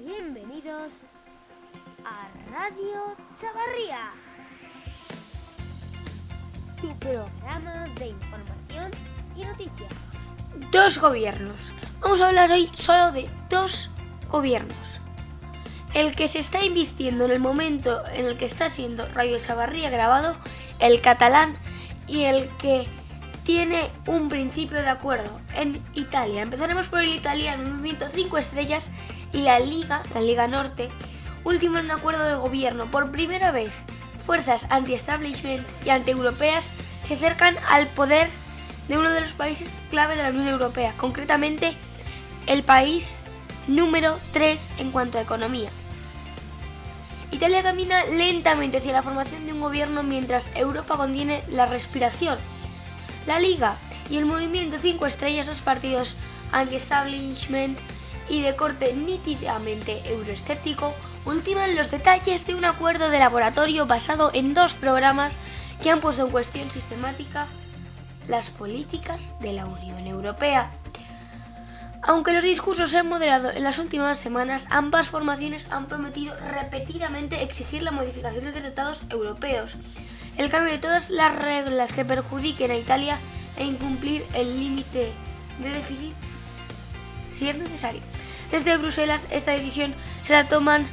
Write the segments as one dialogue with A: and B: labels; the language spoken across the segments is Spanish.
A: Bienvenidos a Radio Chavarría, tu programa de información y noticias.
B: Dos gobiernos. Vamos a hablar hoy solo de dos gobiernos. El que se está invistiendo en el momento en el que está siendo Radio Chavarría grabado, el catalán, y el que tiene un principio de acuerdo en Italia. Empezaremos por el italiano, el movimiento 5 estrellas y la Liga, la Liga Norte, último en un acuerdo de gobierno. Por primera vez, fuerzas anti-establishment y anti-europeas se acercan al poder de uno de los países clave de la Unión Europea, concretamente el país número 3 en cuanto a economía. Italia camina lentamente hacia la formación de un gobierno mientras Europa contiene la respiración. La Liga y el Movimiento 5 Estrellas, dos partidos anti-establishment y de corte nítidamente euroescéptico, ultiman los detalles de un acuerdo de laboratorio basado en dos programas que han puesto en cuestión sistemática las políticas de la Unión Europea. Aunque los discursos se han moderado en las últimas semanas, ambas formaciones han prometido repetidamente exigir la modificación de tratados europeos, el cambio de todas las reglas que perjudiquen a Italia e incumplir el límite de déficit si es necesario. Desde Bruselas esta decisión se la toman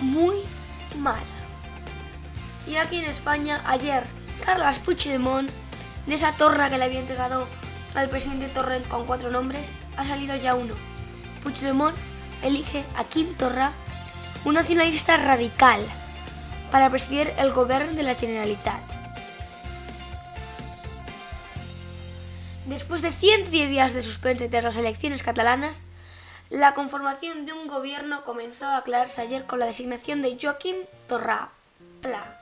B: muy mal. Y aquí en España, ayer, Carlas Puigdemont, de esa torna que le había entregado al presidente Torrent con cuatro nombres, ha salido ya uno. Puigdemont elige a Kim Torra, un nacionalista radical, para presidir el gobierno de la Generalitat. Después de 110 días de suspense tras las elecciones catalanas, la conformación de un gobierno comenzó a aclararse ayer con la designación de Joaquín Torra Pla.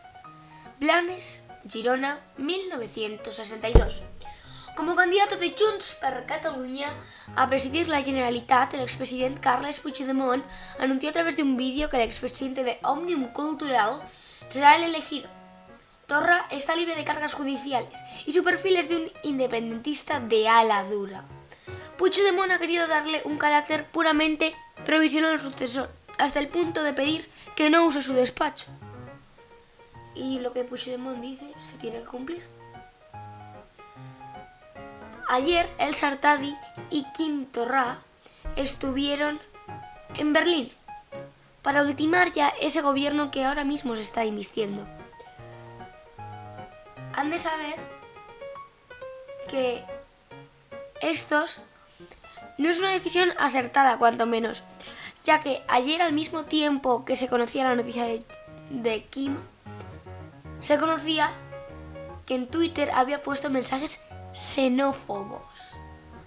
B: Blanes, Girona, 1962. Como candidato de Junts per Catalunya a presidir la Generalitat, el expresidente Carles Puigdemont anunció a través de un vídeo que el expresidente de Omnium Cultural será el elegido. Torra está libre de cargas judiciales y su perfil es de un independentista de ala dura. Puigdemont ha querido darle un carácter puramente provisional al sucesor, hasta el punto de pedir que no use su despacho. Y lo que Puigdemont dice se tiene que cumplir. Ayer el Sartadi y Kim Torra estuvieron en Berlín para ultimar ya ese gobierno que ahora mismo se está invistiendo. Han de saber que estos no es una decisión acertada, cuanto menos, ya que ayer al mismo tiempo que se conocía la noticia de, Kim, se conocía que en Twitter había puesto mensajes xenófobos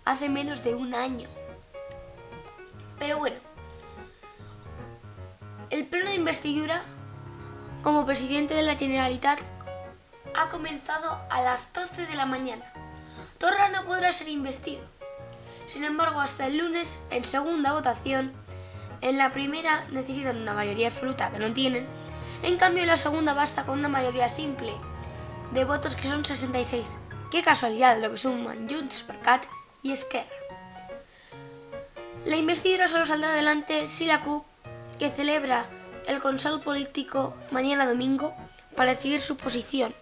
B: hace menos de un año. Pero bueno, el pleno de investidura como presidente de la Generalitat ha comenzado a las 12 de la mañana. Torra no podrá ser investido. Sin embargo, hasta el lunes, en segunda votación, en la primera necesitan una mayoría absoluta que no tienen, en cambio en la segunda basta con una mayoría simple de votos que son 66. Qué casualidad lo que suman Junts per Cat y Esquerra. La investidura solo saldrá adelante si la CUP, que celebra el Consejo Político mañana domingo para decidir su posición,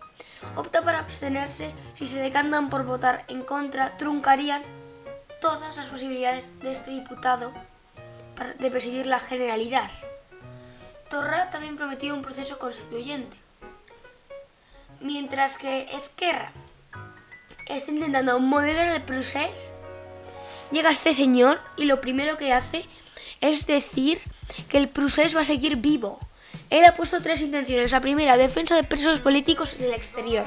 B: opta para abstenerse si se decantan por votar en contra, truncarían todas las posibilidades de este diputado de presidir la Generalidad. Torra también prometió un proceso constituyente, mientras que Esquerra está intentando modelar el proceso, llega este señor y lo primero que hace es decir que el proceso va a seguir vivo. Él ha puesto tres intenciones. La primera, defensa de presos políticos en el exterior.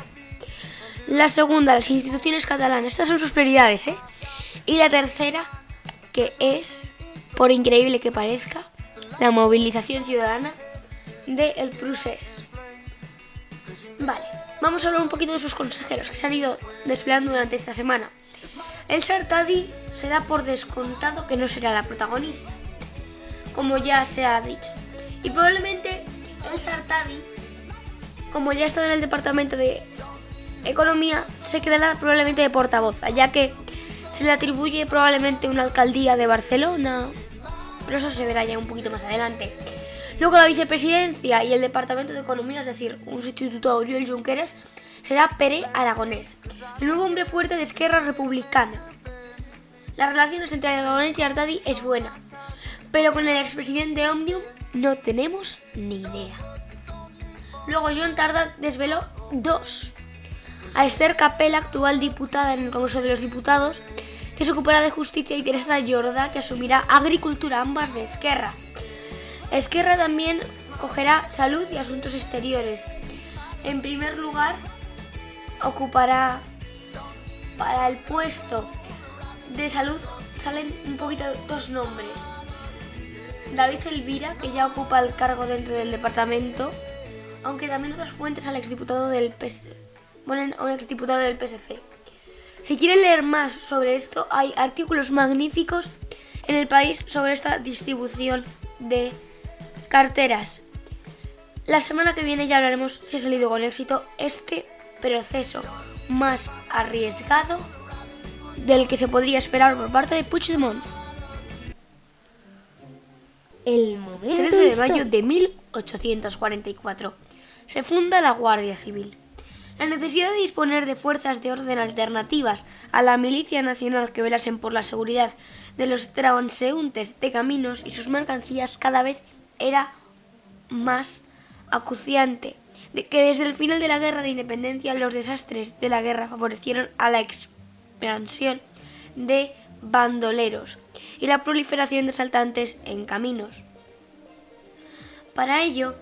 B: La segunda, las instituciones catalanas. Estas son sus prioridades, ¿eh? Y la tercera, que es, por increíble que parezca, la movilización ciudadana del el proceso. Vale, vamos a hablar un poquito de sus consejeros que se han ido desplegando durante esta semana. El Sartadi se da por descontado que no será la protagonista, como ya se ha dicho. Y probablemente el Sartadi, como ya está en el departamento de Economía, se quedará probablemente de portavoz, ya que se le atribuye probablemente una alcaldía de Barcelona pero eso se verá ya un poquito más adelante. Luego la vicepresidencia y el Departamento de Economía, es decir, un sustituto a Oriol Junqueras, será Pere Aragonés, el nuevo hombre fuerte de Esquerra Republicana. Las relaciones entre Aragonés y Artadi es buena, pero con el expresidente Omnium no tenemos ni idea. Luego John Tarda desveló dos. A Esther Capella, actual diputada en el Congreso de los Diputados, que se ocupará de justicia, y Teresa Jorda, que asumirá agricultura, ambas de Esquerra. Esquerra también cogerá salud y asuntos exteriores. En primer lugar, ocupará para el puesto de salud salen un poquito dos nombres. David Elvira, que ya ocupa el cargo dentro del departamento, aunque también otras fuentes al exdiputado del PS... un exdiputado del PSC. Si quieren leer más sobre esto, hay artículos magníficos en el país sobre esta distribución de Carteras. La semana que viene ya hablaremos si ha salido con éxito este proceso más arriesgado del que se podría esperar por parte de Puigdemont.
A: El momento
B: 13 de mayo de 1844 se funda la Guardia Civil. La necesidad de disponer de fuerzas de orden alternativas a la milicia nacional que velasen por la seguridad de los transeúntes de caminos y sus mercancías cada vez era más acuciante, de que desde el final de la guerra de independencia los desastres de la guerra favorecieron a la expansión de bandoleros y la proliferación de asaltantes en caminos. Para ello,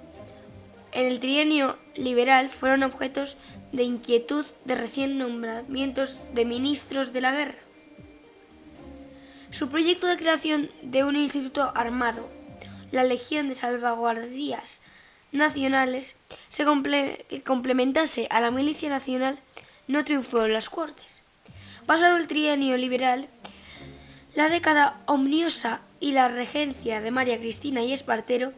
B: en el trienio liberal fueron objetos de inquietud de recién nombramientos de ministros de la guerra. Su proyecto de creación de un instituto armado la Legión de Salvaguardias Nacionales se que complementase a la milicia nacional no triunfó en las Cortes. Pasado el trienio liberal, la década omniosa y la regencia de María Cristina y Espartero,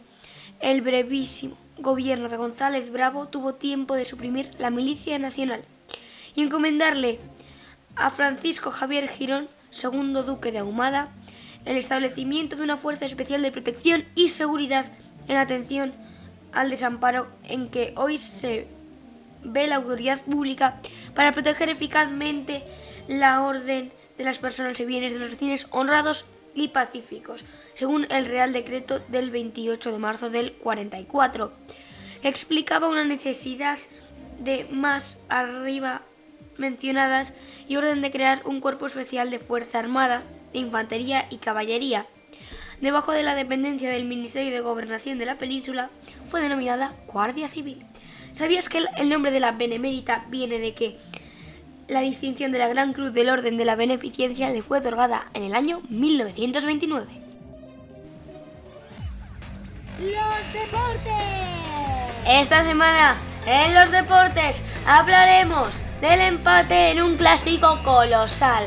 B: el brevísimo gobierno de González Bravo tuvo tiempo de suprimir la milicia nacional y encomendarle a Francisco Javier Girón, segundo duque de Ahumada, el establecimiento de una fuerza especial de protección y seguridad en atención al desamparo en que hoy se ve la autoridad pública para proteger eficazmente la orden de las personas y bienes de los vecinos honrados y pacíficos, según el Real Decreto del 28 de marzo del 44, que explicaba una necesidad de más arriba mencionadas y orden de crear un cuerpo especial de Fuerza Armada de Infantería y Caballería. Debajo de la dependencia del Ministerio de Gobernación de la península fue denominada Guardia Civil. ¿Sabías que el nombre de la Benemérita viene de que la distinción de la Gran Cruz del Orden de la Beneficencia le fue otorgada en el año 1929?
A: Los deportes.
B: Esta semana en los deportes hablaremos del empate en un clásico colosal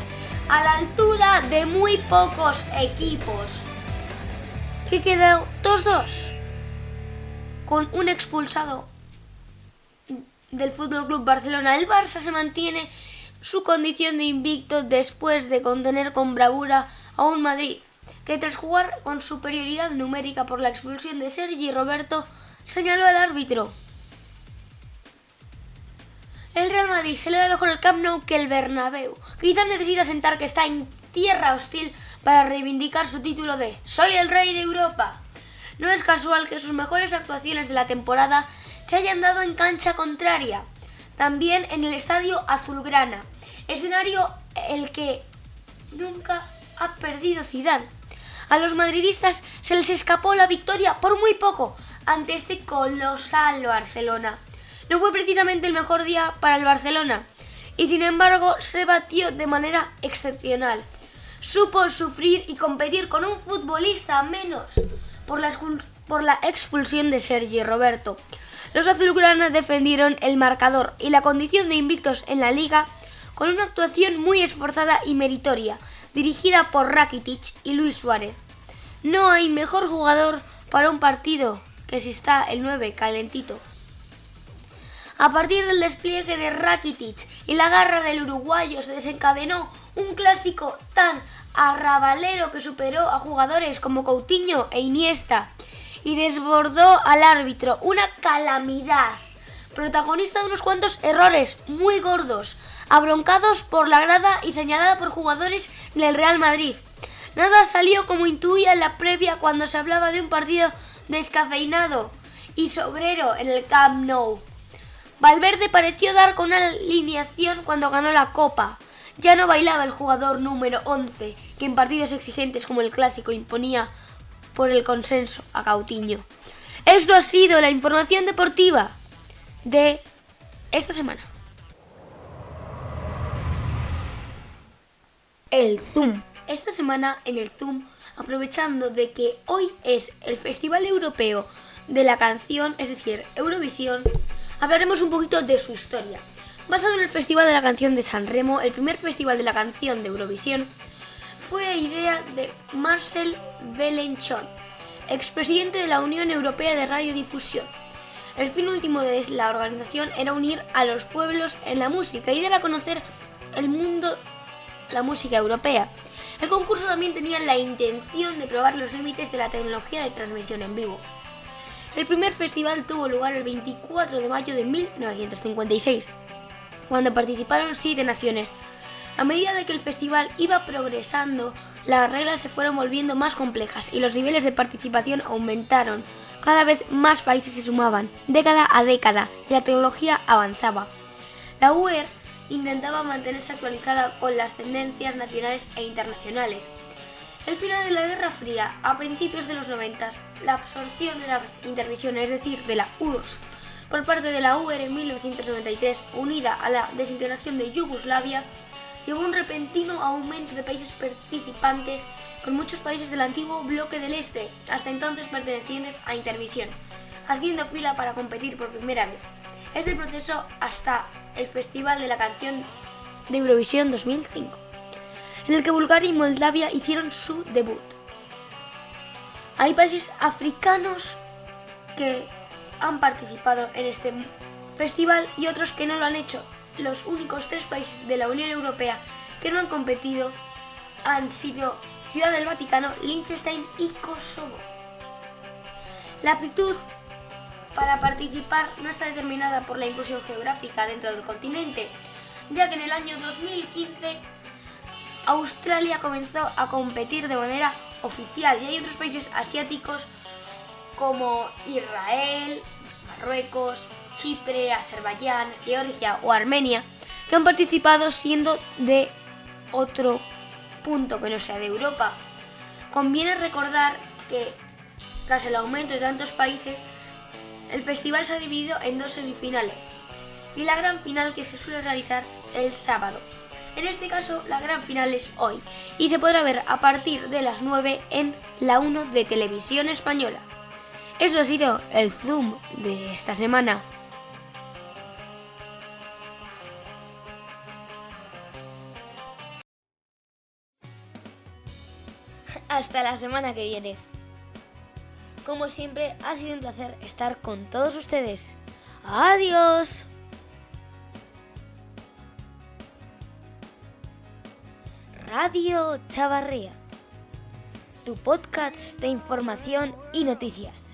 B: a la altura de muy pocos equipos. Que quedó 2-2 con un expulsado del Fútbol Club Barcelona. El Barça se mantiene su condición de invicto después de contener con bravura a un Madrid que tras jugar con superioridad numérica por la expulsión de Sergi Roberto señaló al árbitro el Real Madrid se le da mejor el Camp Nou que el Bernabéu. Quizás necesita sentar que está en tierra hostil para reivindicar su título de Soy el rey de Europa. No es casual que sus mejores actuaciones de la temporada se hayan dado en cancha contraria, también en el estadio Azulgrana, escenario el que nunca ha perdido Zidane. A los madridistas se les escapó la victoria por muy poco ante este colosal Barcelona no fue precisamente el mejor día para el Barcelona y sin embargo se batió de manera excepcional. Supo sufrir y competir con un futbolista menos por la, por la expulsión de Sergi Roberto. Los azulgranas defendieron el marcador y la condición de invictos en la liga con una actuación muy esforzada y meritoria, dirigida por Rakitic y Luis Suárez. No hay mejor jugador para un partido que si está el 9 calentito. A partir del despliegue de Rakitic y la garra del uruguayo se desencadenó un clásico tan arrabalero que superó a jugadores como Coutinho e Iniesta y desbordó al árbitro. Una calamidad. Protagonista de unos cuantos errores muy gordos, abroncados por la grada y señalada por jugadores del Real Madrid. Nada salió como intuía en la previa cuando se hablaba de un partido descafeinado y sobrero en el Camp Nou. Valverde pareció dar con una alineación cuando ganó la Copa. Ya no bailaba el jugador número 11, que en partidos exigentes como el clásico imponía por el consenso a Cautiño. Esto ha sido la información deportiva de esta semana. El Zoom. Esta semana en el Zoom, aprovechando de que hoy es el Festival Europeo de la Canción, es decir, Eurovisión, hablaremos un poquito de su historia. Basado en el Festival de la Canción de San Remo, el primer Festival de la Canción de Eurovisión, fue idea de Marcel Belenchon, expresidente de la Unión Europea de Radiodifusión. El fin último de la organización era unir a los pueblos en la música y dar a conocer el mundo, la música europea. El concurso también tenía la intención de probar los límites de la tecnología de transmisión en vivo. El primer festival tuvo lugar el 24 de mayo de 1956, cuando participaron siete naciones. A medida de que el festival iba progresando, las reglas se fueron volviendo más complejas y los niveles de participación aumentaron. Cada vez más países se sumaban, década a década, y la tecnología avanzaba. La UER intentaba mantenerse actualizada con las tendencias nacionales e internacionales, el final de la Guerra Fría, a principios de los 90, la absorción de la intervención, es decir, de la URSS, por parte de la UR en 1993, unida a la desintegración de Yugoslavia, llevó un repentino aumento de países participantes, con muchos países del antiguo bloque del Este, hasta entonces pertenecientes a intervención, haciendo fila para competir por primera vez. Este proceso hasta el Festival de la Canción de Eurovisión 2005 en el que Bulgaria y Moldavia hicieron su debut. Hay países africanos que han participado en este festival y otros que no lo han hecho. Los únicos tres países de la Unión Europea que no han competido han sido Ciudad del Vaticano, Liechtenstein y Kosovo. La aptitud para participar no está determinada por la inclusión geográfica dentro del continente, ya que en el año 2015 Australia comenzó a competir de manera oficial y hay otros países asiáticos como Israel, Marruecos, Chipre, Azerbaiyán, Georgia o Armenia que han participado siendo de otro punto que no sea de Europa. Conviene recordar que tras el aumento de tantos países, el festival se ha dividido en dos semifinales y la gran final que se suele realizar el sábado. En este caso, la gran final es hoy y se podrá ver a partir de las 9 en la 1 de Televisión Española. Esto ha sido el Zoom de esta semana.
A: Hasta la semana que viene. Como siempre, ha sido un placer estar con todos ustedes. Adiós. Radio Chavarría, tu podcast de información y noticias.